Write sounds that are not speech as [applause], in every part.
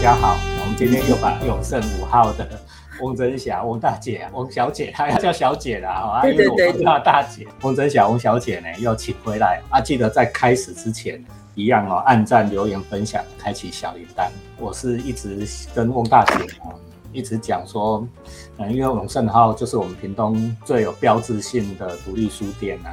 家好，我们今天又把永盛五号的翁真霞、翁大姐、翁小姐，她要叫小姐了啊，[laughs] 对对对因为我叫她大姐。翁真霞、翁小姐呢，又请回来啊。记得在开始之前，一样哦，按赞、留言、分享，开启小铃铛。我是一直跟翁大姐哦，一直讲说，嗯，因为永盛号就是我们屏东最有标志性的独立书店呐、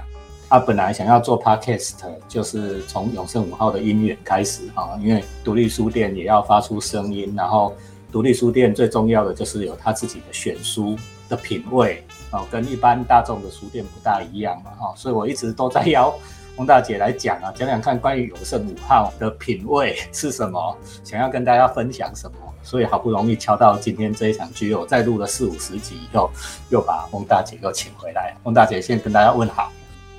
他本来想要做 podcast，就是从永盛五号的音乐开始啊，因为独立书店也要发出声音，然后独立书店最重要的就是有他自己的选书的品味哦，跟一般大众的书店不大一样嘛哈，所以我一直都在邀翁大姐来讲啊，讲讲看关于永盛五号的品味是什么，想要跟大家分享什么。所以好不容易敲到今天这一场剧，我再录了四五十集以后，又把翁大姐又请回来。翁大姐先跟大家问好。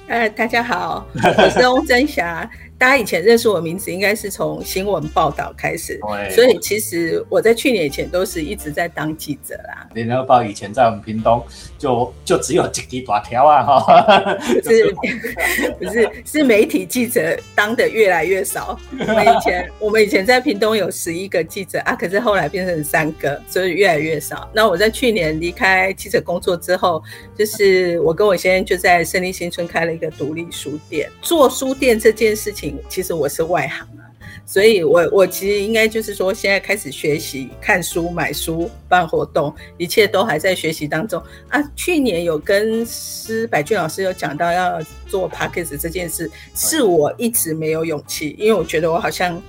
呃，大家好，我是翁珍霞。大家以前认识我名字，应该是从新闻报道开始，所以其实我在去年以前都是一直在当记者啦。联合报以前在我们屏东就就只有几滴短条啊哈，是 [laughs] 不是 [laughs] 是媒体记者当的越来越少？我们以前 [laughs] 我们以前在屏东有十一个记者啊，可是后来变成三个，所以越来越少。那我在去年离开记者工作之后，就是我跟我先生就在胜利新村开了一个独立书店。做书店这件事情，其实我是外行啊。所以我，我其实应该就是说，现在开始学习看书、买书、办活动，一切都还在学习当中啊。去年有跟施百俊老师有讲到要做 p a c k a g e 这件事，是我一直没有勇气，因为我觉得我好像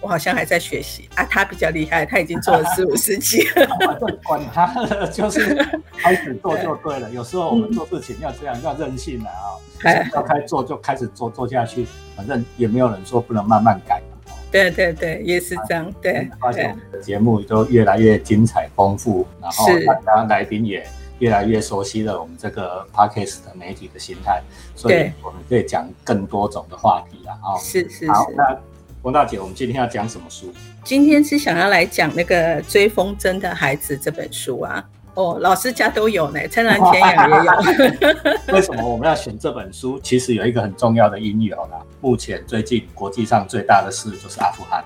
我好像还在学习啊。他比较厉害，他已经做了四 [laughs] 五十集了。管他，就是开始做就对了。[laughs] 有时候我们做事情要这样，要任性的啊，哎要开做就开始做，做下去，反正也没有人说不能慢慢改嘛。对对对，也是这样。对发现对我们的节目都越来越精彩丰富，然后是大家来宾也越来越熟悉了我们这个 podcast 的媒体的心态，所以我们可以讲更多种的话题了啊。是是好，是。那翁大姐，我们今天要讲什么书？今天是想要来讲那个《追风筝的孩子》这本书啊。哦，老师家都有呢，陈然天养也有。[laughs] 为什么我们要选这本书？其实有一个很重要的因由啦。目前最近国际上最大的事就是阿富汗。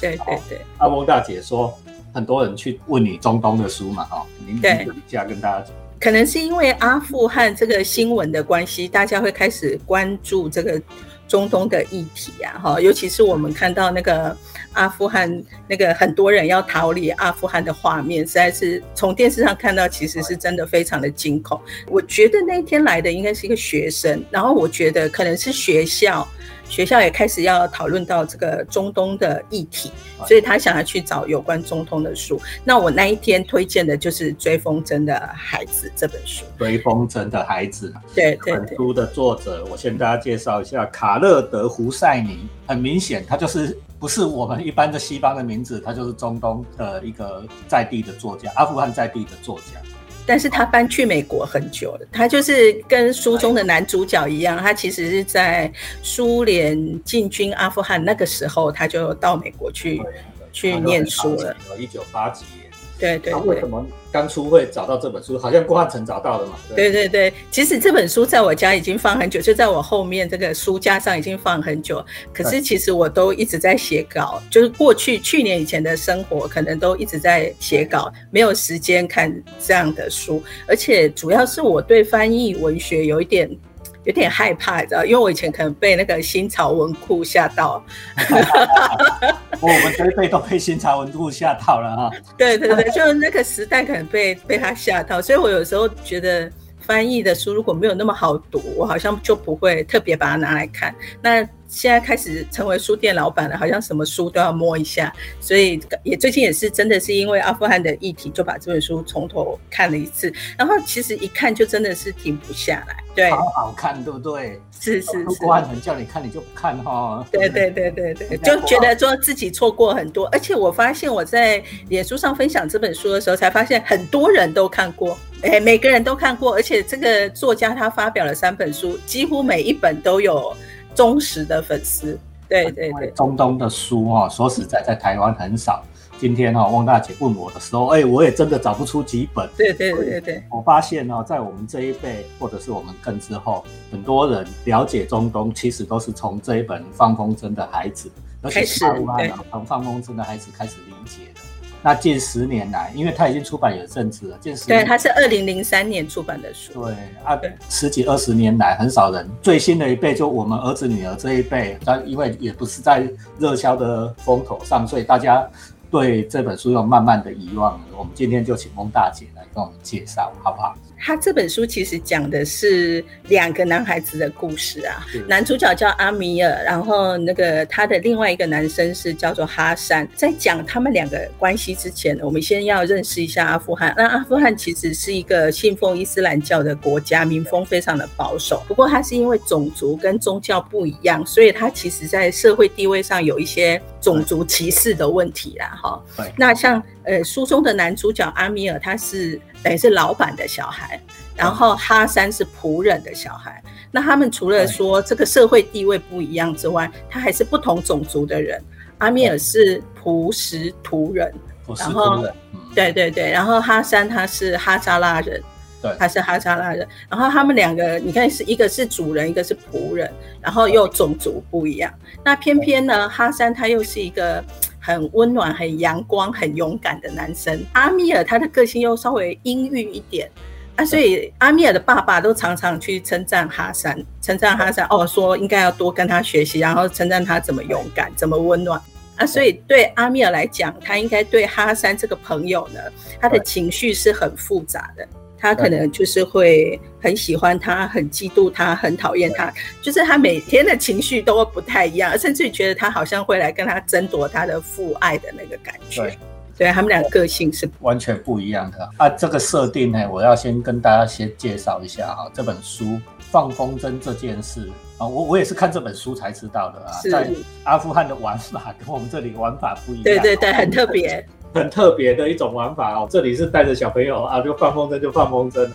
对对对，阿翁大姐说，很多人去问你中东的书嘛，哈，您对您一下跟大家讲。可能是因为阿富汗这个新闻的关系，大家会开始关注这个中东的议题啊，哈，尤其是我们看到那个阿富汗那个很多人要逃离阿富汗的画面，实在是从电视上看到，其实是真的非常的惊恐。我觉得那一天来的应该是一个学生，然后我觉得可能是学校。学校也开始要讨论到这个中东的议题，所以他想要去找有关中东的书。那我那一天推荐的就是《追风筝的孩子》这本书。追风筝的孩子，这对对对，本书的作者，我先大家介绍一下，卡勒德·胡塞尼。很明显，他就是不是我们一般的西方的名字，他就是中东的一个在地的作家，阿富汗在地的作家。但是他搬去美国很久了，他就是跟书中的男主角一样，他其实是在苏联进军阿富汗那个时候，他就到美国去去念书了。一九八几年。对对为什。么当初会找到这本书？好像郭汉成找到的嘛。对对对，其实这本书在我家已经放很久，就在我后面这个书架上已经放很久。可是其实我都一直在写稿，就是过去去年以前的生活，可能都一直在写稿，没有时间看这样的书。而且主要是我对翻译文学有一点。有点害怕，你知道，因为我以前可能被那个新潮文库吓到。[laughs] 我们这一辈都被新潮文库吓到了哈。[laughs] 对对对，就那个时代可能被被他吓到，所以我有时候觉得翻译的书如果没有那么好读，我好像就不会特别把它拿来看。那现在开始成为书店老板了，好像什么书都要摸一下，所以也最近也是真的是因为阿富汗的议题，就把这本书从头看了一次，然后其实一看就真的是停不下来。对，好好看，对不对？是是是。郭汉成叫你看，你就不看哈。对对对对对，[laughs] 就觉得说自己错过很多，而且我发现我在脸书上分享这本书的时候，才发现很多人都看过，哎，每个人都看过，而且这个作家他发表了三本书，几乎每一本都有忠实的粉丝。对对对，中东的书哈，说实在，在台湾很少。今天哈，汪大姐问我的时候，哎，我也真的找不出几本。对对对对，我发现呢，在我们这一辈，或者是我们更之后，很多人了解中东，其实都是从这一本《放风筝的孩子》而且阿富汗从放风筝的孩子开始理解的。那近十年来，因为他已经出版有阵子了，近十对，他是二零零三年出版的书。对啊，十几二十年来，很少人最新的一辈就我们儿子女儿这一辈，但因为也不是在热销的风头上，所以大家对这本书又慢慢的遗忘了。我们今天就请翁大姐跟我们介绍，好不好？他这本书其实讲的是两个男孩子的故事啊，男主角叫阿米尔，然后那个他的另外一个男生是叫做哈山。在讲他们两个关系之前，我们先要认识一下阿富汗。那阿富汗其实是一个信奉伊斯兰教的国家，民风非常的保守。不过他是因为种族跟宗教不一样，所以他其实在社会地位上有一些种族歧视的问题啦。哈，那像呃书中的男主角阿米尔，他是。等于是老板的小孩，然后哈山是仆人的小孩。那他们除了说这个社会地位不一样之外，他还是不同种族的人。阿米尔是朴实仆人，然后对对对，然后哈山他是哈扎拉人，对，他是哈扎拉人。然后他们两个，你看是一个是主人，一个是仆人，然后又种族不一样。那偏偏呢，哈山他又是一个。很温暖、很阳光、很勇敢的男生阿米尔，他的个性又稍微阴郁一点啊，所以阿米尔的爸爸都常常去称赞哈山，称赞哈山哦，说应该要多跟他学习，然后称赞他怎么勇敢、怎么温暖啊。所以对阿米尔来讲，他应该对哈山这个朋友呢，他的情绪是很复杂的。他可能就是会很喜欢他，很嫉妒他，很讨厌他，就是他每天的情绪都不太一样，甚至觉得他好像会来跟他争夺他的父爱的那个感觉。对，对他们俩个性是完全不一样的啊。这个设定呢，我要先跟大家先介绍一下哈，这本书放风筝这件事啊，我我也是看这本书才知道的啊，在阿富汗的玩法跟我们这里玩法不一样，对对对，很特别。[laughs] 很特别的一种玩法哦，这里是带着小朋友啊，就放风筝就放风筝，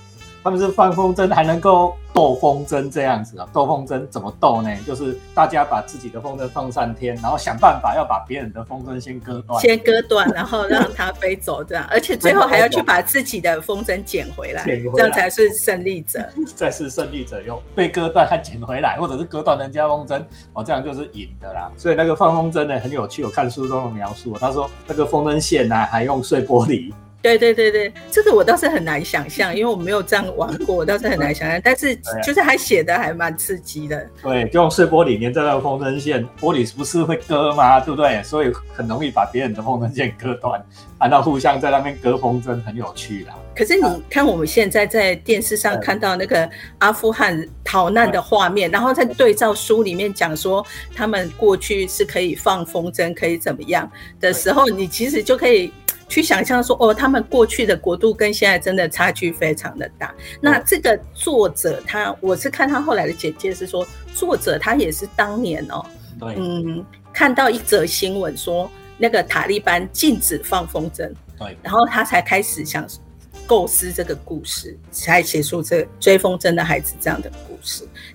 他们是放风筝还能够。斗风筝这样子啊，斗风筝怎么斗呢？就是大家把自己的风筝放上天，然后想办法要把别人的风筝先割断，先割断，然后让它飞走，这样，[laughs] 而且最后还要去把自己的风筝捡回来，这样才是胜利者。[laughs] 再是胜利者用被割断还捡回来，或者是割断人家风筝，哦，这样就是赢的啦。所以那个放风筝呢很有趣，我看书中的描述，他说那个风筝线呢还用碎玻璃。对对对对，这个我倒是很难想象，因为我没有这样玩过，我倒是很难想象。但是 [laughs] 就是还写的还蛮刺激的。对，就用碎玻璃粘在那个风筝线，玻璃不是会割吗？对不对？所以很容易把别人的风筝线割断，然后互相在那边割风筝，很有趣啦。可是你看我们现在在电视上看到那个阿富汗逃难的画面，然后再对照书里面讲说他们过去是可以放风筝，可以怎么样的时候，你其实就可以。去想象说哦，他们过去的国度跟现在真的差距非常的大。那这个作者他，我是看他后来的简介是说，作者他也是当年哦，嗯，看到一则新闻说那个塔利班禁止放风筝，对，然后他才开始想。构思这个故事，才写出这追风筝的孩子这样的故事。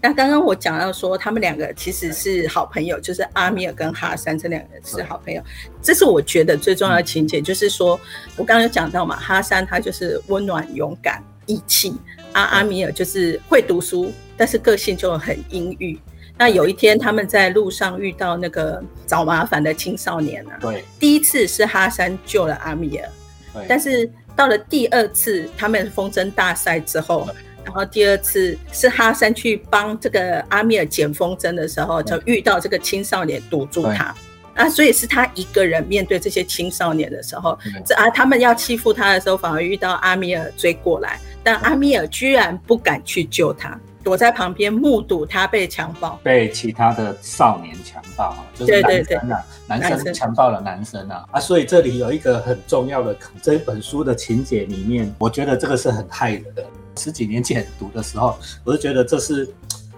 那刚刚我讲到说，他们两个其实是好朋友，就是阿米尔跟哈山这两个人是好朋友。这是我觉得最重要的情节，就是说我刚刚有讲到嘛，哈山他就是温暖、勇敢、义气，阿阿米尔就是会读书，但是个性就很阴郁。那有一天他们在路上遇到那个找麻烦的青少年啊，对，第一次是哈山救了阿米尔，对，但是。到了第二次他们风筝大赛之后，然后第二次是哈山去帮这个阿米尔捡风筝的时候，就遇到这个青少年堵住他。啊，所以是他一个人面对这些青少年的时候，这啊他们要欺负他的时候，反而遇到阿米尔追过来，但阿米尔居然不敢去救他。躲在旁边目睹他被强暴，被其他的少年强暴啊，就是男生啊，男生强暴了男生啊。啊！所以这里有一个很重要的这本书的情节里面，我觉得这个是很害人的。十几年前读的时候，我就觉得这是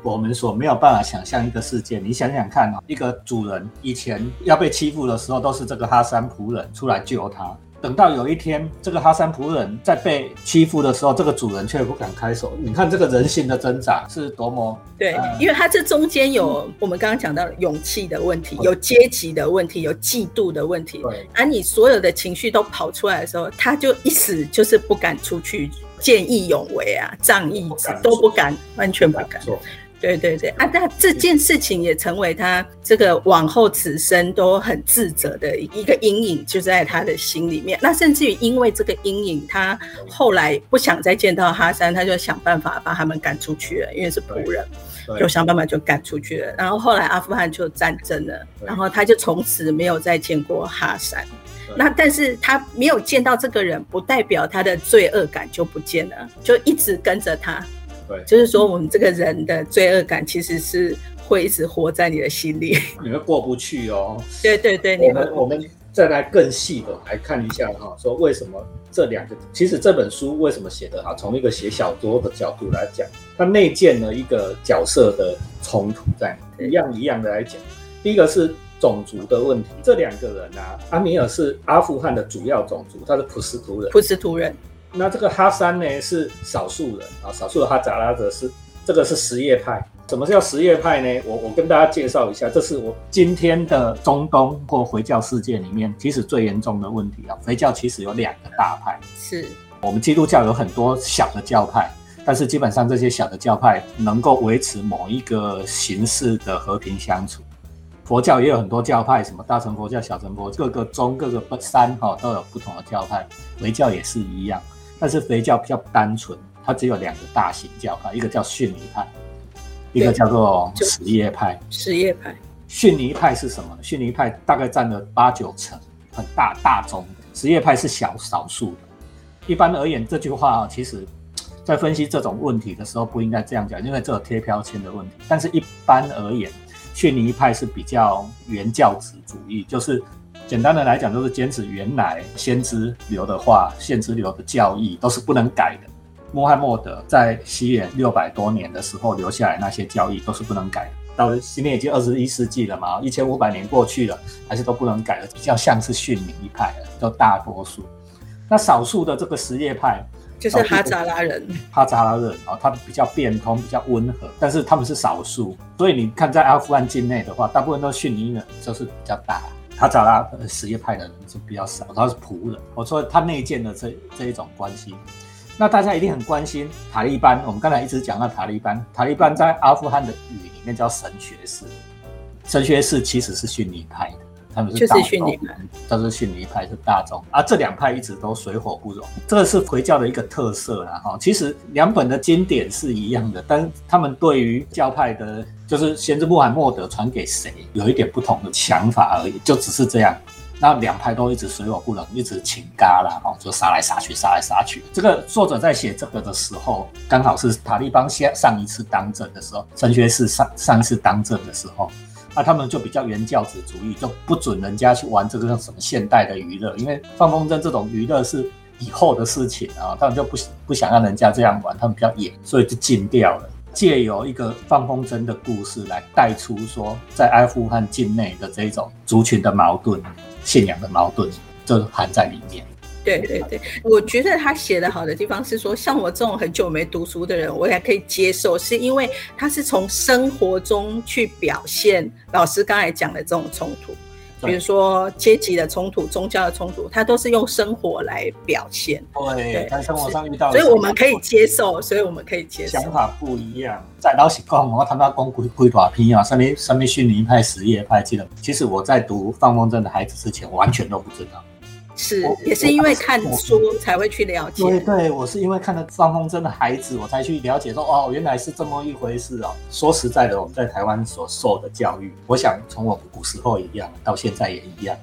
我们所没有办法想象一个世界。你想想看啊，一个主人以前要被欺负的时候，都是这个哈山仆人出来救他。等到有一天，这个哈山仆人在被欺负的时候，这个主人却不敢开手。你看这个人性的挣扎是多么……对，因为他这中间有我们刚刚讲到勇气的问题，有阶级的问题，有嫉妒的问题。对，而你所有的情绪都跑出来的时候，他就一时就是不敢出去见义勇为啊，仗义都不敢，完全不敢。对对对啊，那这件事情也成为他这个往后此生都很自责的一个阴影，就在他的心里面。那甚至于因为这个阴影，他后来不想再见到哈山，他就想办法把他们赶出去了，因为是仆人，就想办法就赶出去了。然后后来阿富汗就战争了，然后他就从此没有再见过哈山。那但是他没有见到这个人，不代表他的罪恶感就不见了，就一直跟着他。对，就是说我们这个人的罪恶感其实是会一直活在你的心里，你会过不去哦。对对对，我们我们再来更细的来看一下哈，说为什么这两个，其实这本书为什么写的好？从一个写小说的角度来讲，它内建了一个角色的冲突，在一样一样的来讲，第一个是。种族的问题，这两个人啊，阿米尔是阿富汗的主要种族，他是普什图人。普什图人。那这个哈山呢是少数人啊，少数的哈扎拉德是这个是什叶派。什么叫什叶派呢？我我跟大家介绍一下，这是我今天的中东或回教世界里面其实最严重的问题啊。回教其实有两个大派，是我们基督教有很多小的教派，但是基本上这些小的教派能够维持某一个形式的和平相处。佛教也有很多教派，什么大乘佛教、小乘佛，各个宗、各个山哈都有不同的教派。回教也是一样，但是回教比较单纯，它只有两个大型教派，一个叫逊尼派，一个叫做什叶派。什叶派，逊尼派是什么？逊尼派大概占了八九成，很大大宗。什叶派是小少数的。一般而言，这句话其实，在分析这种问题的时候不应该这样讲，因为这有贴标签的问题。但是一般而言。逊尼派是比较原教旨主义，就是简单的来讲，就是坚持原来先知流的话、先知流的教义都是不能改的。穆罕默德在西元六百多年的时候留下来那些教义都是不能改的。到今年已经二十一世纪了嘛，一千五百年过去了，还是都不能改的，比较像是逊尼派的，就大多数。那少数的这个什叶派。就是哈扎拉人，哈扎拉人啊，他们比较变通，比较温和，但是他们是少数，所以你看在阿富汗境内的话，大部分都是逊尼人，就是比较大。哈扎拉什叶派的人是比较少，他是仆人。我说他内建的这这一种关系，那大家一定很关心塔利班。我们刚才一直讲到塔利班，塔利班在阿富汗的语里面叫神学士，神学士其实是逊尼派的。他们是大宗，都是逊尼派是大众啊，这两派一直都水火不容，这个是回教的一个特色啦哈。其实两本的经典是一样的，但他们对于教派的，就是先知穆罕默德传给谁，有一点不同的想法而已，就只是这样。那两派都一直水火不容，一直请嘎啦，哦，就杀来杀去，杀来杀去。这个作者在写这个的时候，刚好是塔利班先上一次当政的时候，神学士上上一次当政的时候。他们就比较原教旨主义，就不准人家去玩这个叫什么现代的娱乐，因为放风筝这种娱乐是以后的事情啊，他们就不不想让人家这样玩，他们比较野，所以就禁掉了。借由一个放风筝的故事来带出说，在阿富汗境内的这种族群的矛盾、信仰的矛盾，就含在里面。对对对，我觉得他写的好的地方是说，像我这种很久没读书的人，我也可以接受，是因为他是从生活中去表现老师刚才讲的这种冲突，比如说阶级的冲突、宗教的冲突，他都是用生活来表现。对，在生活上遇到，所以我们可以接受，所以我们可以接受。想法不一样，在老实讲，我他妈讲鬼鬼大片啊，上面上面逊尼派、什叶派，记得，其实我在读放风筝的孩子之前，完全都不知道。是，也是因为看书才会去了解。对对，我是因为看了张风筝的孩子，我才去了解说，哦，原来是这么一回事哦。说实在的，我们在台湾所受的教育，我想从我们古时候一样，到现在也一样，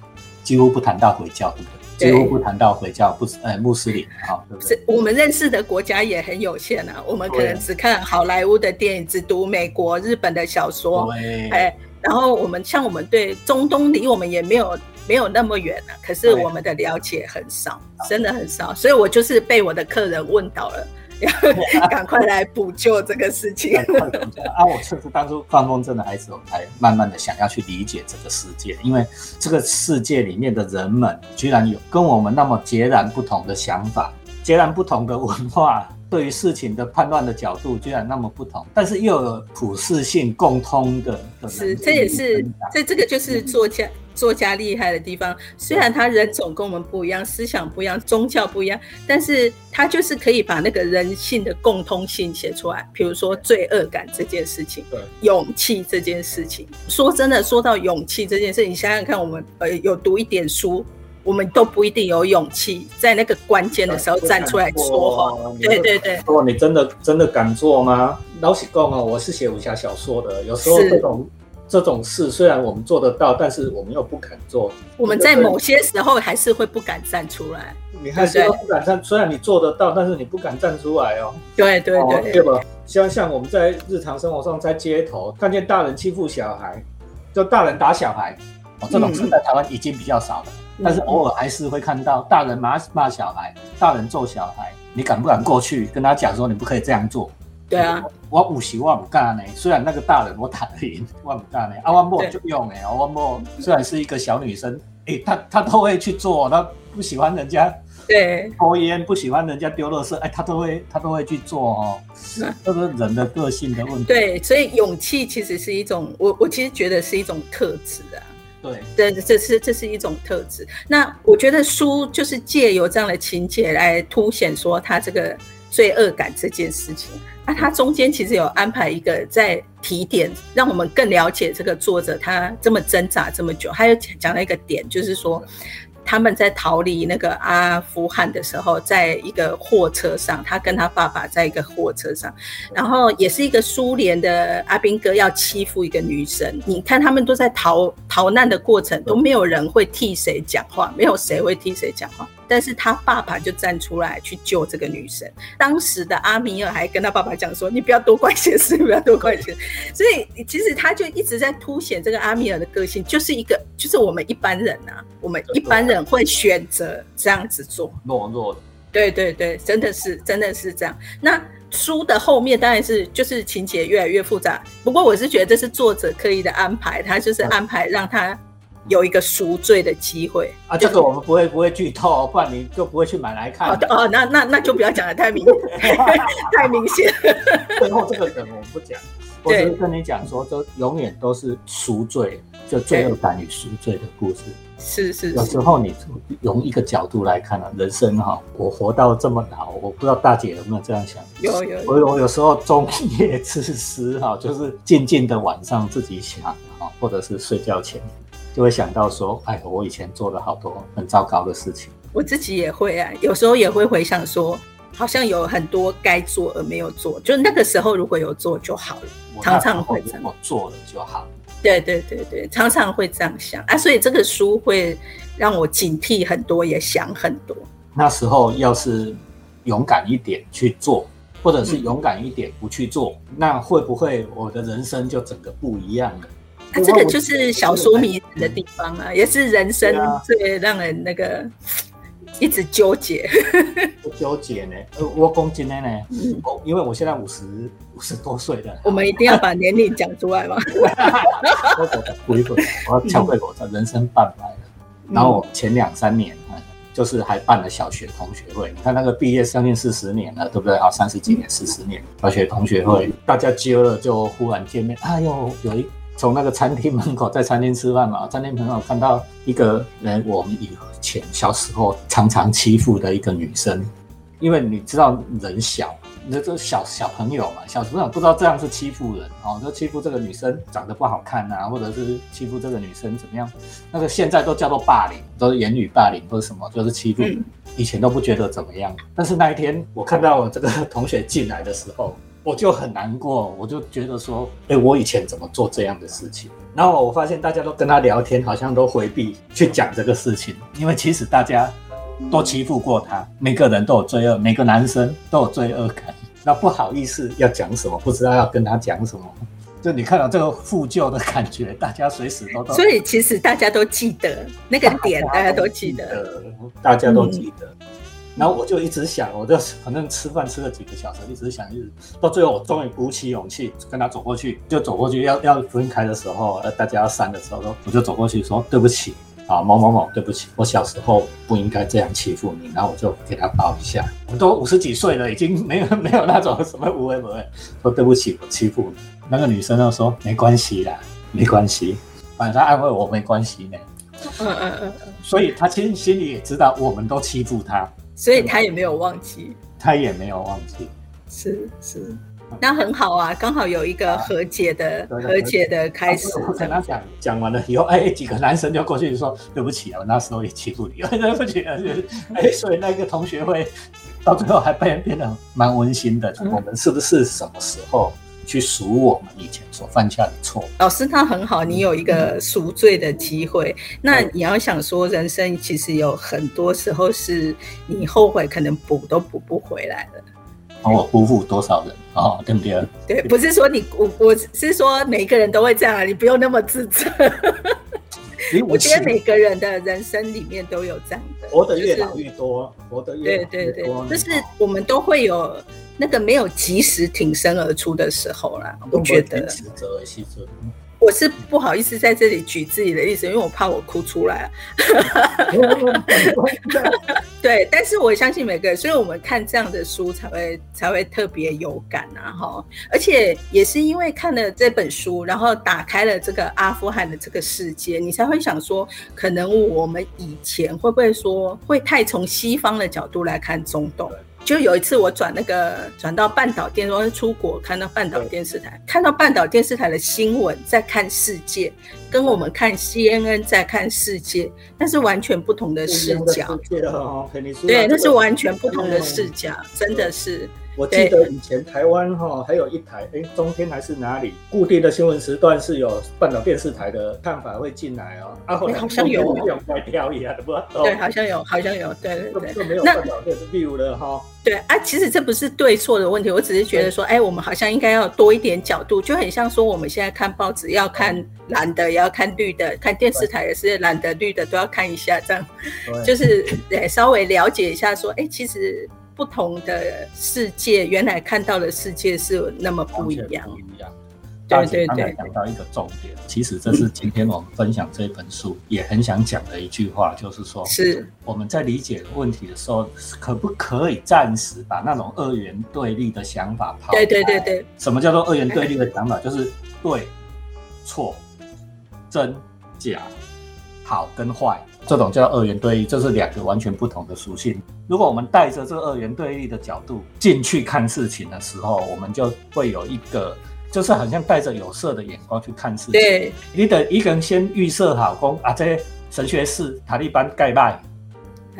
几乎不谈到回教，对不对？几乎不谈到回教，不是呃穆斯林，哈，对不对？我们认识的国家也很有限啊，我们可能只看好莱坞的电影，只读美国、日本的小说，哎，然后我们像我们对中东离我们也没有。没有那么远了，可是我们的了解很少，真的很少，所以我就是被我的客人问到了，要 [laughs] 赶快来补救这个事情。[laughs] 啊，我确实当初放风筝的孩子，我才慢慢的想要去理解这个世界，因为这个世界里面的人们居然有跟我们那么截然不同的想法，截然不同的文化。对于事情的判断的角度居然那么不同，但是又有普适性共通的。是，这也是这这个就是作家作家厉害的地方。虽然他人种跟我们不一样，思想不一样，宗教不一样，但是他就是可以把那个人性的共通性写出来。比如说罪恶感这件事情，对，勇气这件事情。说真的，说到勇气这件事，你想想看，我们呃有读一点书。我们都不一定有勇气在那个关键的时候站出来说话。对对对。哦，你真的真的敢做吗？老实讲啊，我是写武侠小说的，有时候这种这种事，虽然我们做得到，但是我们又不敢做。我们在某些时候还是会不敢站出来。你还是不敢站，虽然你做得到，但是你不敢站出来哦。对对对。对吧？像像我们在日常生活上，在街头看见大人欺负小孩，就大人打小孩，哦，这种事在台湾已经比较少了。但是偶尔还是会看到大人骂骂小孩，大人揍小孩，你敢不敢过去跟他讲说你不可以这样做？对啊，我五十万不干呢。虽然那个大人我打得赢，[laughs] 我不干呢。阿万莫就用哎，阿万莫虽然是一个小女生，哎，她她都会去做。她不喜欢人家对抽烟，不喜欢人家丢垃圾，哎，她都会她都会去做哦。这是人的个性的问题。对，所以勇气其实是一种，我我其实觉得是一种特质啊。对，这这是这是一种特质。那我觉得书就是借由这样的情节来凸显说他这个罪恶感这件事情。那他中间其实有安排一个在提点，让我们更了解这个作者他这么挣扎这么久。还有讲了一个点，就是说。他们在逃离那个阿富汗的时候，在一个货车上，他跟他爸爸在一个货车上，然后也是一个苏联的阿兵哥要欺负一个女生。你看他们都在逃逃难的过程，都没有人会替谁讲话，没有谁会替谁讲话。但是他爸爸就站出来去救这个女生。当时的阿米尔还跟他爸爸讲说：“你不要多管闲事，不要多管闲。”所以其实他就一直在凸显这个阿米尔的个性，就是一个，就是我们一般人啊，我们一般人会选择这样子做，懦弱的。对对对，真的是真的是这样。那书的后面当然是就是情节越来越复杂，不过我是觉得这是作者刻意的安排，他就是安排让他。有一个赎罪的机会啊！这个我们不会不会剧透，不然你就不会去买来看。哦，那那那就不要讲的太明 [laughs] 太明显。最后这个梗我们不讲，我只是跟你讲说，都永远都是赎罪，就罪恶感与赎罪的故事。是是。有时候你用一个角度来看啊，人生哈，我活到这么老，我不知道大姐有没有这样想？有有。我我有时候中夜之时哈，就是静静的晚上自己想哈，或者是睡觉前。就会想到说，哎，我以前做了好多很糟糕的事情。我自己也会啊，有时候也会回想说，好像有很多该做而没有做，就那个时候如果有做就好了。常常会这样，我做了就好。对对对对，常常会这样想啊，所以这个书会让我警惕很多，也想很多。那时候要是勇敢一点去做，或者是勇敢一点不去做，那会不会我的人生就整个不一样了？啊，这个就是小说迷人的地方啊，也是人生最让人那个一直纠结。[laughs] 不纠结呢？呃，我讲真的呢，我因为我现在五十五十多岁了。我们一定要把年龄讲出来吗？我我回回，我要敲回我的人生半百了。然后前两三年就是还办了小学同学会。你看那个毕业将近四十年了，对不对？啊，三十几年、四十年，小学同学会，大家揪了就忽然见面。哎呦，有一。从那个餐厅门口，在餐厅吃饭嘛，餐厅门口看到一个人，我们以前小时候常常欺负的一个女生，因为你知道人小，那这小小朋友嘛，小朋友不知道这样是欺负人哦，就欺负这个女生长得不好看啊，或者是欺负这个女生怎么样？那个现在都叫做霸凌，都是言语霸凌或者什么，就是欺负。以前都不觉得怎么样，但是那一天我看到我这个同学进来的时候。我就很难过，我就觉得说，哎，我以前怎么做这样的事情？然后我发现大家都跟他聊天，好像都回避去讲这个事情，因为其实大家都欺负过他，每个人都有罪恶，每个男生都有罪恶感，那不好意思要讲什么，不知道要跟他讲什么，就你看到这个负疚的感觉，大家随时都都，所以其实大家都记得那个点，大家都记得，大家都记得。然后我就一直想，我就反正吃饭吃了几个小时，一直想，一直到最后我终于鼓起勇气跟他走过去，就走过去要要分开的时候，呃，大家要散的时候，说我就走过去说对不起啊，某某某，对不起，我小时候不应该这样欺负你。然后我就给他抱一下，我都五十几岁了，已经没有 [laughs] 没有那种什么无为不为，说对不起，我欺负你。那个女生就说没关系啦，没关系，反正安慰我没关系呢。嗯嗯嗯嗯，所以他其实心里也知道我们都欺负他，所以他也没有忘记，他也没有忘记。是是，那很好啊，刚好有一个和解的和解的开始。我跟他讲讲完了以后，哎，几个男生就过去说：“对不起啊，我那时候也欺负你，对不起啊。”哎，所以那个同学会到最后还变变得蛮温馨的。嗯我们是不是什么时候去赎我们以前所犯下的错？老师他很好，你有一个赎罪的机会。那你要想说，人生其实有很多时候是你后悔，可能补都补不回来了。然后我辜负多少人哦，对不对？对，不是说你我我是说每个人都会这样啊，你不用那么自责。我觉得每个人的人生里面都有这样的，活得越就是老越多，活得越对对对就是我们都会有那个没有及时挺身而出的时候啦。我觉得我是不好意思在这里举自己的例子，因为我怕我哭出来。[laughs] [laughs] 对，但是我相信每个人，所以我们看这样的书才会才会特别有感啊哈。而且也是因为看了这本书，然后打开了这个阿富汗的这个世界，你才会想说，可能我们以前会不会说会太从西方的角度来看中东？就有一次我转那个转到半岛电，我是出国看到半岛电视台，看到半岛电视台的新闻，在看世界，跟我们看 CNN 在看世界，那是完全不同的视角。对，那是完全不同的视角，真的是。我记得以前台湾哈还有一台，哎，中天还是哪里固定的新闻时段是有半岛电视台的看法会进来哦。啊，后来好像有？对，好像有，好像有，对对对。没有半岛电视 view 了哈。对啊，其实这不是对错的问题，我只是觉得说，哎，我们好像应该要多一点角度，就很像说我们现在看报纸要看蓝的，也要看绿的，看电视台也是蓝的、绿的都要看一下，这样就是对稍微了解一下，说，哎，其实。不同的世界，原来看到的世界是那么不一样。不一样。对对对。讲到一个重点，其实这是今天我们分享这本书也很想讲的一句话，就是说，是我们在理解问题的时候，可不可以暂时把那种二元对立的想法抛开？对对对对。什么叫做二元对立的想法？[laughs] 就是对、错、真、假、好跟坏。这种叫二元对立，这是两个完全不同的属性。如果我们带着这二元对立的角度进去看事情的时候，我们就会有一个，就是好像带着有色的眼光去看事情。对，你得一个人先预设好，讲啊，这神学士塔利班盖拜，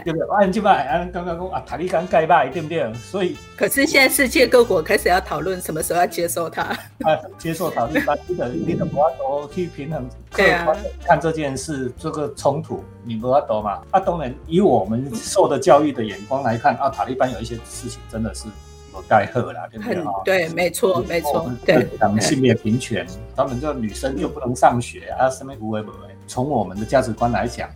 对不对？按就拜，按刚刚讲啊，塔利班盖拜，对不对？所以，可是现在世界各国开始要讨论什么时候要接受它。啊，接受塔利班，你的你的不要多去平衡客观的看这件事，这个冲突，你不要多嘛？啊，当然，以我们受的教育的眼光来看，啊，塔利班有一些事情真的是有盖贺啦，对不对？对，没错，没错，对。讲性别平权，他们这女生就不能上学啊，什么无为不为。从我们的价值观来讲。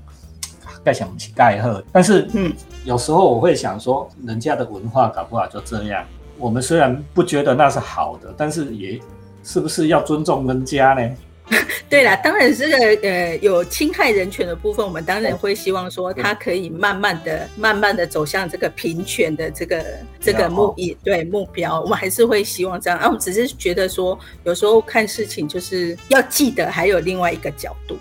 盖想起盖贺，但是嗯，有时候我会想说，人家的文化搞不好就这样。我们虽然不觉得那是好的，但是也是不是要尊重人家呢？[laughs] 对啦，当然这个呃有侵害人权的部分，我们当然会希望说，他可以慢慢的、慢慢的走向这个平权的这个这个目以对目标，我们还是会希望这样。啊，我只是觉得说，有时候看事情就是要记得还有另外一个角度。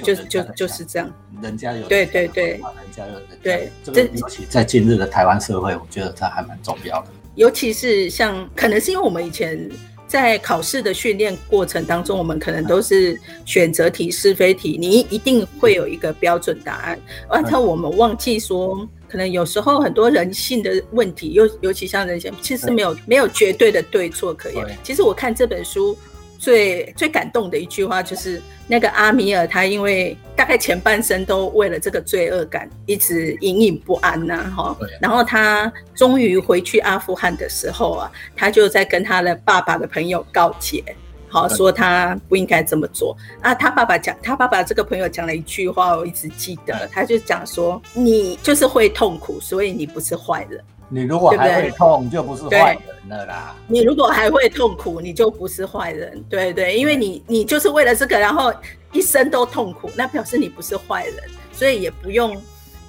就就就是这样，人家有对对对，人家有对，这尤其在今日的台湾社会，我觉得这还蛮重要的。尤其是像，可能是因为我们以前在考试的训练过程当中，我们可能都是选择题、是非题，你一定会有一个标准答案，而且我们忘记说，可能有时候很多人性的问题，尤尤其像人性，其实没有没有绝对的对错可言。其实我看这本书。最最感动的一句话就是那个阿米尔，他因为大概前半生都为了这个罪恶感一直隐隐不安呐，哈。然后他终于回去阿富汗的时候啊，他就在跟他的爸爸的朋友告解，好说他不应该这么做啊。他爸爸讲，他爸爸这个朋友讲了一句话，我一直记得，他就讲说：“你就是会痛苦，所以你不是坏人。”你如果还会痛，就不是坏人了啦。你如果还会痛苦，你就不是坏人。对对，因为你你就是为了这个，然后一生都痛苦，那表示你不是坏人，所以也不用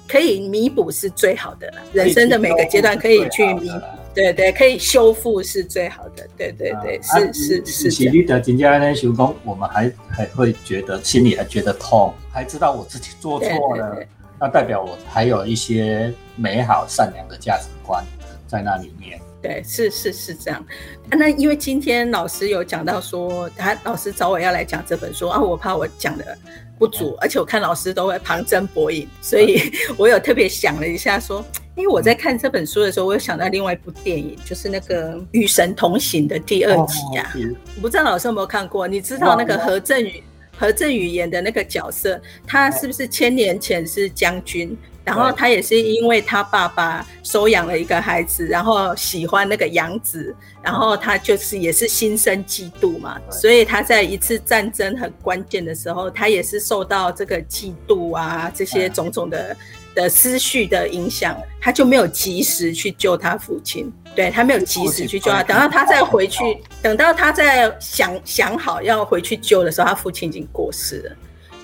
可以弥补是最好的了。人生的每个阶段可以去弥补。对对，可以修复是最好的。对对对，是是是。喜力的紧接那修工，我们还还会觉得心里还觉得痛，还知道我自己做错了，那代表我还有一些美好善良的价值观在那里面。对，是是是这样。那因为今天老师有讲到说，他老师找我要来讲这本书啊，我怕我讲的不足，而且我看老师都会旁征博引，所以 [laughs] 我有特别想了一下，说，因为我在看这本书的时候，我有想到另外一部电影，就是那个《与神同行》的第二集呀。不知道老师有没有看过？你知道那个何振宇何振宇演的那个角色，他是不是千年前是将军？然后他也是因为他爸爸收养了一个孩子，然后喜欢那个养子，然后他就是也是心生嫉妒嘛，所以他在一次战争很关键的时候，他也是受到这个嫉妒啊这些种种的的思绪的影响，他就没有及时去救他父亲，对他没有及时去救他，等到他再回去，等到他再想想好要回去救的时候，他父亲已经过世了。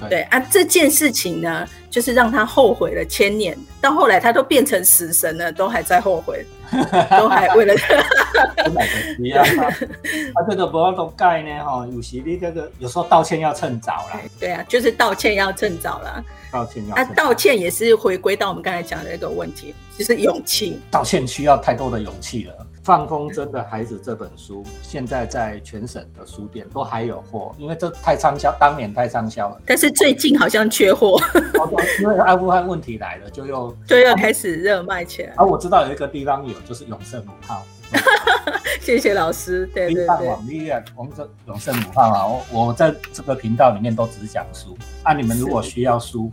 对啊，这件事情呢，就是让他后悔了千年，到后来他都变成死神了，都还在后悔，[laughs] 都还为了。一样啊，他这个不要都盖呢哈，有时你这个有时候道歉要趁早啦。对啊，就是道歉要趁早啦。道歉要。啊，道歉也是回归到我们刚才讲的那个问题，就是勇气。道歉需要太多的勇气了。放风筝的孩子这本书，现在在全省的书店都还有货，因为这太畅销，当年太畅销了。但是最近好像缺货，因为阿富汗问题来了，就又就又开始热卖起来。啊，我知道有一个地方有，就是永盛五号。[laughs] 谢谢老师，对对对。网力啊，我们这永盛五号啊，我我在这个频道里面都只讲书。啊，你们如果需要书，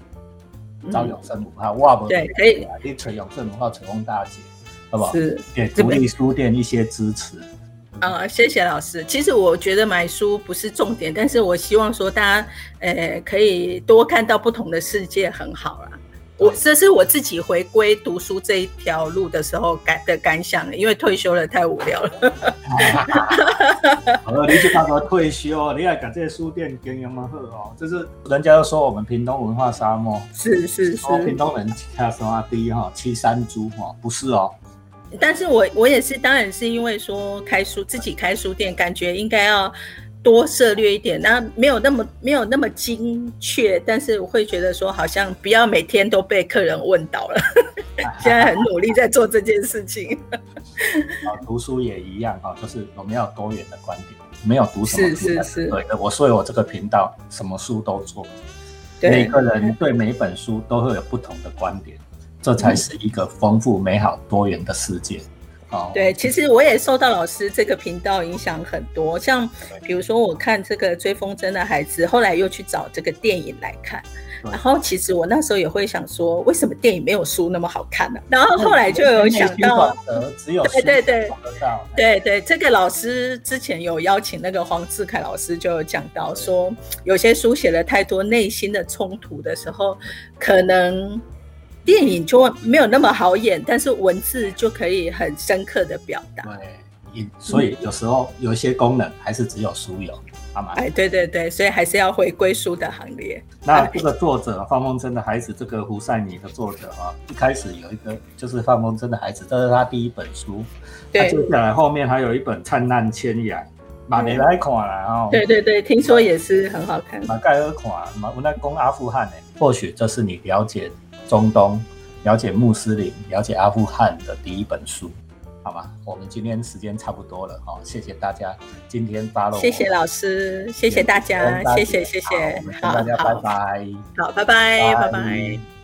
找永盛五号，哇不，对，可以。你找永盛五号成功大姐。好不好？是给独立书店一些支持。啊，谢谢老师。其实我觉得买书不是重点，但是我希望说大家，呃，可以多看到不同的世界，很好啦。我这是我自己回归读书这一条路的时候感的感想，因为退休了太无聊了。[laughs] [laughs] 好了，你去大哥退休，你也感这些书店经营吗？好哦，就是人家都说我们屏东文化沙漠，是是是，屏东人他说啊，第一哈七山猪哈，不是哦。但是我我也是，当然是因为说开书自己开书店，感觉应该要多涉略一点，那没有那么没有那么精确，但是我会觉得说，好像不要每天都被客人问到了。[laughs] 现在很努力在做这件事情。啊，读书也一样哈，就是我们要多元的观点，没有读什么书是是是，对的。我所以，我这个频道什么书都做，每个人对每本书都会有不同的观点。这才是一个丰富、美好、多元的世界。哦，对，其实我也受到老师这个频道影响很多。像比如说，我看这个追风筝的孩子，后来又去找这个电影来看。然后其实我那时候也会想说，为什么电影没有书那么好看呢？然后后来就有想到，只有对对对，对对，这个老师之前有邀请那个黄志凯老师，就有讲到说，有些书写了太多内心的冲突的时候，可能。电影就没有那么好演，但是文字就可以很深刻的表达。对，所以有时候有一些功能还是只有书有，好吗？哎，对对对，所以还是要回归书的行列。那这个作者放风筝的孩子，这个胡赛尼的作者啊，一开始有一个就是放风筝的孩子，这是他第一本书。对，接下来后面还有一本灿烂千阳，马尼来看啦哦。对对对，听说也是很好看。马盖尔看，马我那攻阿富汗呢，或许这是你了解。中东了解穆斯林，了解阿富汗的第一本书，好吗？我们今天时间差不多了，好，谢谢大家今天发了，谢谢老师，谢谢大家，谢谢谢谢，好，大家拜拜，好，拜拜，拜拜。